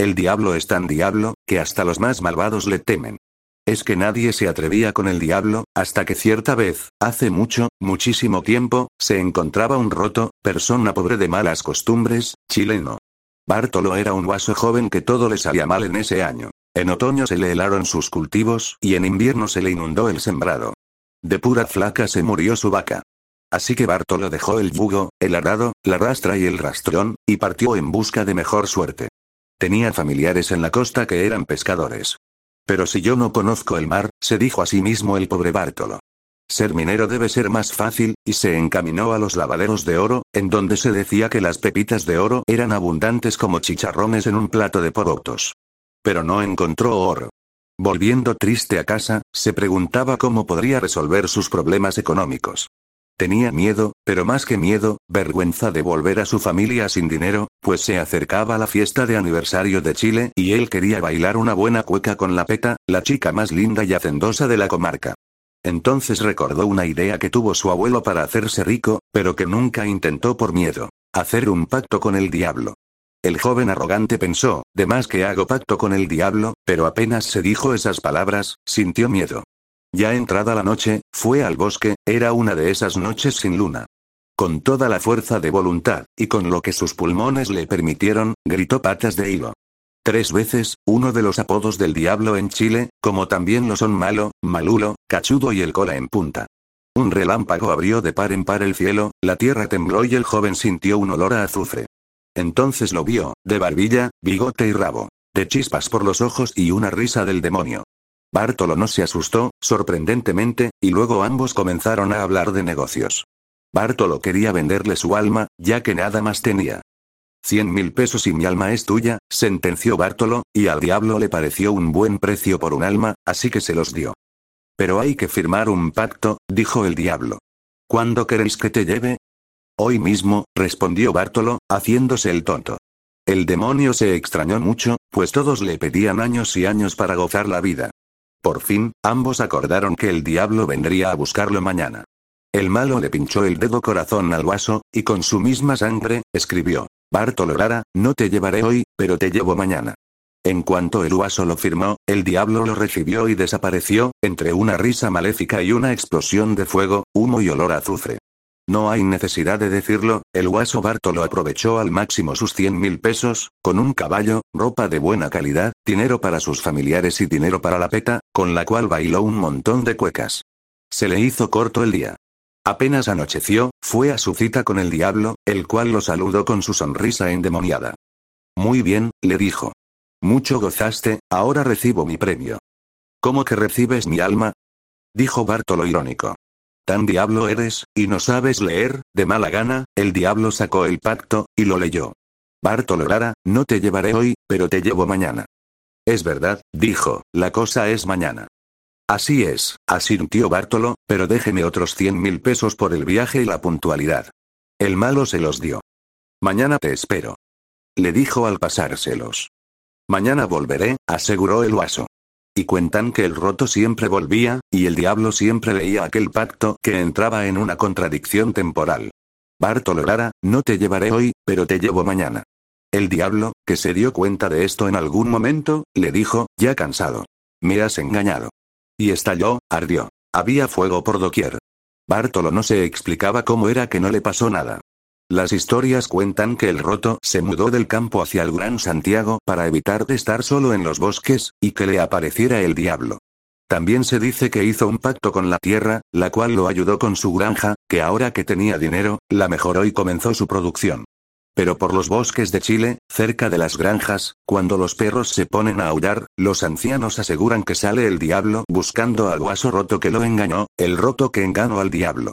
El diablo es tan diablo, que hasta los más malvados le temen. Es que nadie se atrevía con el diablo, hasta que cierta vez, hace mucho, muchísimo tiempo, se encontraba un roto, persona pobre de malas costumbres, chileno. Bartolo era un guaso joven que todo le salía mal en ese año. En otoño se le helaron sus cultivos y en invierno se le inundó el sembrado. De pura flaca se murió su vaca. Así que Bartolo dejó el yugo, el arado, la rastra y el rastrón, y partió en busca de mejor suerte. Tenía familiares en la costa que eran pescadores. Pero si yo no conozco el mar, se dijo a sí mismo el pobre Bartolo. Ser minero debe ser más fácil, y se encaminó a los lavaderos de oro, en donde se decía que las pepitas de oro eran abundantes como chicharrones en un plato de porotos. Pero no encontró oro. Volviendo triste a casa, se preguntaba cómo podría resolver sus problemas económicos. Tenía miedo, pero más que miedo, vergüenza de volver a su familia sin dinero, pues se acercaba la fiesta de aniversario de Chile y él quería bailar una buena cueca con la peta, la chica más linda y hacendosa de la comarca. Entonces recordó una idea que tuvo su abuelo para hacerse rico, pero que nunca intentó por miedo. Hacer un pacto con el diablo. El joven arrogante pensó, de más que hago pacto con el diablo, pero apenas se dijo esas palabras, sintió miedo. Ya entrada la noche, fue al bosque, era una de esas noches sin luna. Con toda la fuerza de voluntad, y con lo que sus pulmones le permitieron, gritó patas de hilo. Tres veces, uno de los apodos del diablo en Chile, como también lo son malo, malulo, cachudo y el cola en punta. Un relámpago abrió de par en par el cielo, la tierra tembló y el joven sintió un olor a azufre. Entonces lo vio, de barbilla, bigote y rabo. De chispas por los ojos y una risa del demonio. Bartolo no se asustó, sorprendentemente, y luego ambos comenzaron a hablar de negocios. Bartolo quería venderle su alma, ya que nada más tenía. Cien mil pesos y mi alma es tuya, sentenció Bartolo, y al diablo le pareció un buen precio por un alma, así que se los dio. Pero hay que firmar un pacto, dijo el diablo. ¿Cuándo queréis que te lleve? Hoy mismo, respondió Bartolo, haciéndose el tonto. El demonio se extrañó mucho, pues todos le pedían años y años para gozar la vida. Por fin, ambos acordaron que el diablo vendría a buscarlo mañana. El malo le pinchó el dedo corazón al vaso, y con su misma sangre, escribió. Bartolo Lara, no te llevaré hoy, pero te llevo mañana. En cuanto el vaso lo firmó, el diablo lo recibió y desapareció, entre una risa maléfica y una explosión de fuego, humo y olor azufre. No hay necesidad de decirlo, el guaso Bartolo aprovechó al máximo sus cien mil pesos, con un caballo, ropa de buena calidad, dinero para sus familiares y dinero para la peta, con la cual bailó un montón de cuecas. Se le hizo corto el día. Apenas anocheció, fue a su cita con el diablo, el cual lo saludó con su sonrisa endemoniada. Muy bien, le dijo. Mucho gozaste, ahora recibo mi premio. ¿Cómo que recibes mi alma? Dijo Bartolo irónico. Tan diablo eres, y no sabes leer, de mala gana, el diablo sacó el pacto, y lo leyó. Bartolo Lara, no te llevaré hoy, pero te llevo mañana. Es verdad, dijo, la cosa es mañana. Así es, asintió Bartolo, pero déjeme otros cien mil pesos por el viaje y la puntualidad. El malo se los dio. Mañana te espero. Le dijo al pasárselos. Mañana volveré, aseguró el vaso. Y cuentan que el roto siempre volvía, y el diablo siempre leía aquel pacto que entraba en una contradicción temporal. Bartolo Lara, no te llevaré hoy, pero te llevo mañana. El diablo, que se dio cuenta de esto en algún momento, le dijo, ya cansado. Me has engañado. Y estalló, ardió. Había fuego por doquier. Bartolo no se explicaba cómo era que no le pasó nada. Las historias cuentan que el roto se mudó del campo hacia el Gran Santiago para evitar de estar solo en los bosques, y que le apareciera el diablo. También se dice que hizo un pacto con la tierra, la cual lo ayudó con su granja, que ahora que tenía dinero, la mejoró y comenzó su producción. Pero por los bosques de Chile, cerca de las granjas, cuando los perros se ponen a aullar, los ancianos aseguran que sale el diablo buscando al guaso roto que lo engañó, el roto que engañó al diablo.